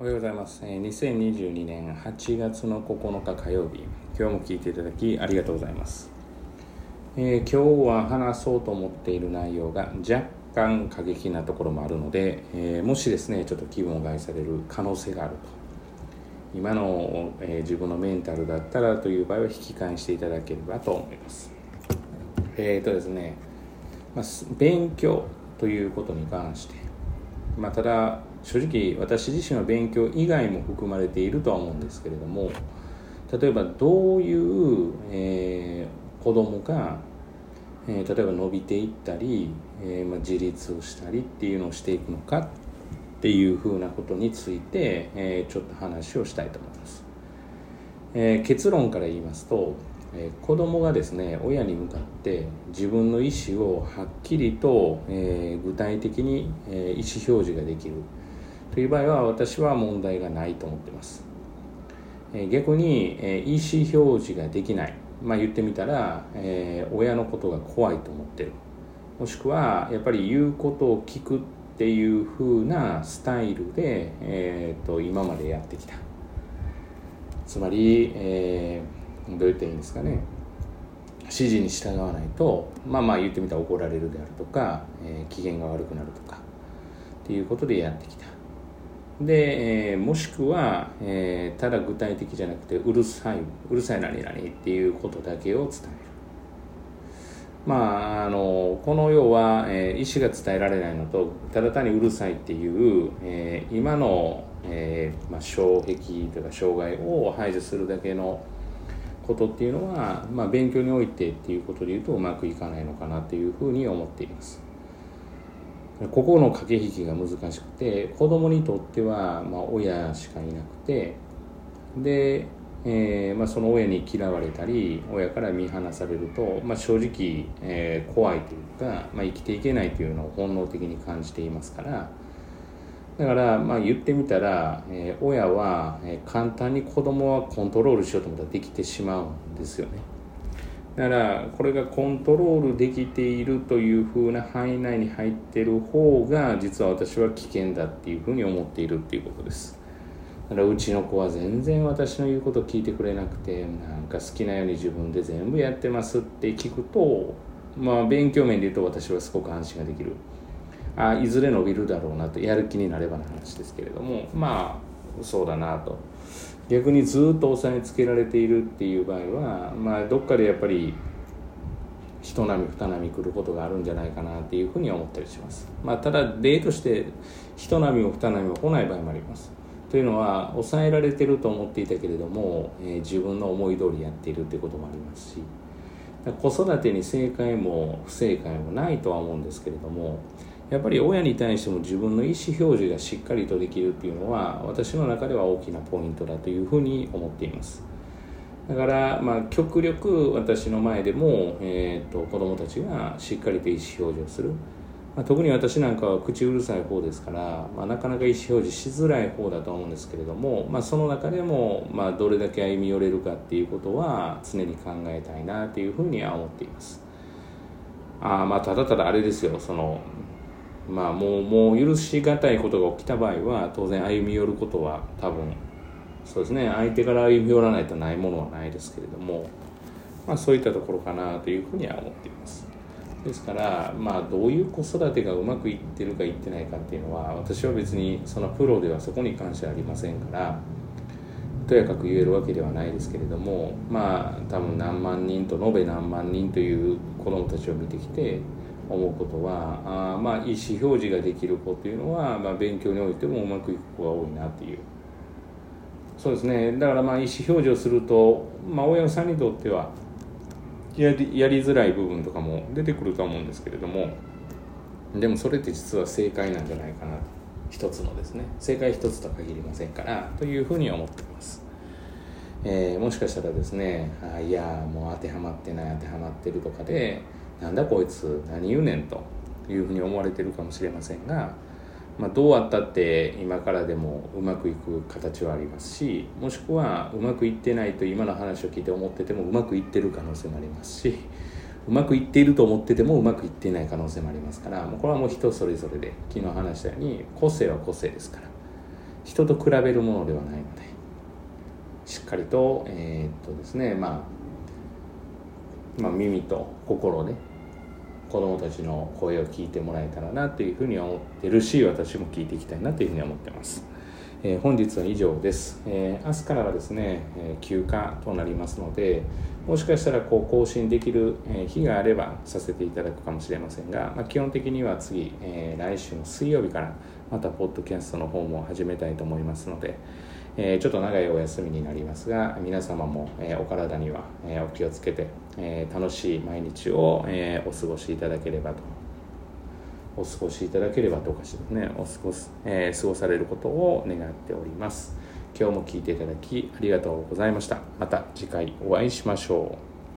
おはようございます。2022年8月の9日火曜日、今日も聞いていただきありがとうございます。えー今日は話そうと思っている内容が若干過激なところもあるので、えーもしですね、ちょっと気分を害される可能性があると。今の、えー自分のメンタルだったらという場合は引き返していただければと思います。えーとですね、まあ、勉強ということに関して、まあ、ただ正直私自身は勉強以外も含まれているとは思うんですけれども例えばどういう、えー子供が、えー例えば伸びていったり、えーまあ、自立をしたりっていうのをしていくのかっていうふうなことについて、えーちょっと話をしたいと思います。えー結論から言いますと、えー子供がですね親に向かって自分の意思をはっきりと、えー具体的に、えー意思表示ができるという場合は私は問題がないと思ってます、え逆に、え意思表示ができない。まあ言ってみたら、え親のことが怖いと思ってる。もしくはやっぱり言うことを聞くっていう風なスタイルで、えーと今までやってきた。つまり、えーどう言ったらいいんですかね。指示に従わないとまあまあ言ってみたら怒られるであるとか、えー機嫌が悪くなるとかっていうことでやってきた。で、えーもしくは、えーただ具体的じゃなくてうるさいうるさい何々っていうことだけを伝えるまあ、あのこの世は、えー意思が伝えられないのとただ単にうるさいっていう、えー今の、えーまあ、障壁というか障害を排除するだけのことっていうのは、まあ、勉強においてっていうことでいうとうまくいかないのかなというふうに思っています。ここの駆け引きが難しくて子供にとっては、ま、親しかいなくてで、えーまあ、その親に嫌われたり親から見放されると、まあ、正直、えー怖いというか、まあ、生きていけないというのを本能的に感じていますからだから、まあ、言ってみたら、えー親は、簡単に子供はコントロールしようと思ったらできてしまうんですよね。だからこれがコントロールできているというふうな範囲内に入ってる方が実は私は危険だっていうふうに思っているっていうことです。だからうちの子は全然私の言うこと聞いてくれなくてなんか好きなように自分で全部やってますって聞くとまあ勉強面で言うと私はすごく安心ができる。あいずれ伸びるだろうなとやる気になればの話ですけれどもまあそうだなと。逆にずっと押さえつけられているっていう場合はまあどっかでやっぱり人波二波来ることがあるんじゃないかなっていうふうに思ったりします。まあただ例として人波も二波も来ない場合もあります。というのは抑えられてると思っていたけれども、えー自分の思い通りやっているっていうこともありますしだから子育てに正解も不正解もないとは思うんですけれどもやっぱり親に対しても自分の意思表示がしっかりとできるっていうのは私の中では大きなポイントだというふうに思っています。だから、まあ、極力私の前でも、えー、と子供たちがしっかりと意思表示をする、まあ、特に私なんかは口うるさい方ですから、まあ、なかなか意思表示しづらい方だと思うんですけれども、まあ、その中でも、まあ、どれだけ歩み寄れるかっていうことは常に考えたいなというふうには思っています。あまあただただあれですよそのまあもうもう許しがたいことが起きた場合は当然歩み寄ることは多分そうですね。相手から歩み寄らないとないものはないですけれども、まあ、そういったところかなというふうには思っています。ですからまあどういう子育てがうまくいってるかいってないかっていうのは私は別にそのプロではそこに関してはありませんからとやかく言えるわけではないですけれどもまあ多分何万人と延べ何万人という子どもたちを見てきて思うことはあまあ意思表示ができる子っていうのは、まあ、勉強においてもうまくいく子が多いなっていう。そうですね。だからまあ意思表示をすると、まあ、親御さんにとってはやりやりづらい部分とかも出てくるとは思うんですけれどもでもそれって実は正解なんじゃないかなと。一つのですね。正解一つとは限りませんからというふうに思っています、えーもしかしたらですねあいやもう当てはまってない当てはまってるとかでなんだこいつ何言うねんというふうに思われてるかもしれませんが、まあ、どうあったって今からでもうまくいく形はありますしもしくはうまくいってないと今の話を聞いて思っててもうまくいってる可能性もありますしうまくいっていると思っててもうまくいっていない可能性もありますからもうこれはもう人それぞれで昨日話したように個性は個性ですから人と比べるものではないのでしっかりとえー、っとですね、まあ、まあ耳と心で子どもたちの声を聞いてもらえたらなというふうに思ってるし私も聞いていきたいなというふうに思ってます。えー、本日は以上です、えー、明日からはですね、え、休暇となりますのでもしかしたらこう更新できる、日があればさせていただくかもしれませんが、まあ、基本的には次、え来週の水曜日からまたポッドキャストの方も始めたいと思いますので、えちょっと長いお休みになりますが皆様も、えお体には、えお気をつけて、え楽しい毎日を、えお過ごしいただければとお過ごしいただければとおかしいですね。お過ごす、えー、過ごされることを願っております。今日も聞いていただきありがとうございました。また次回お会いしましょう。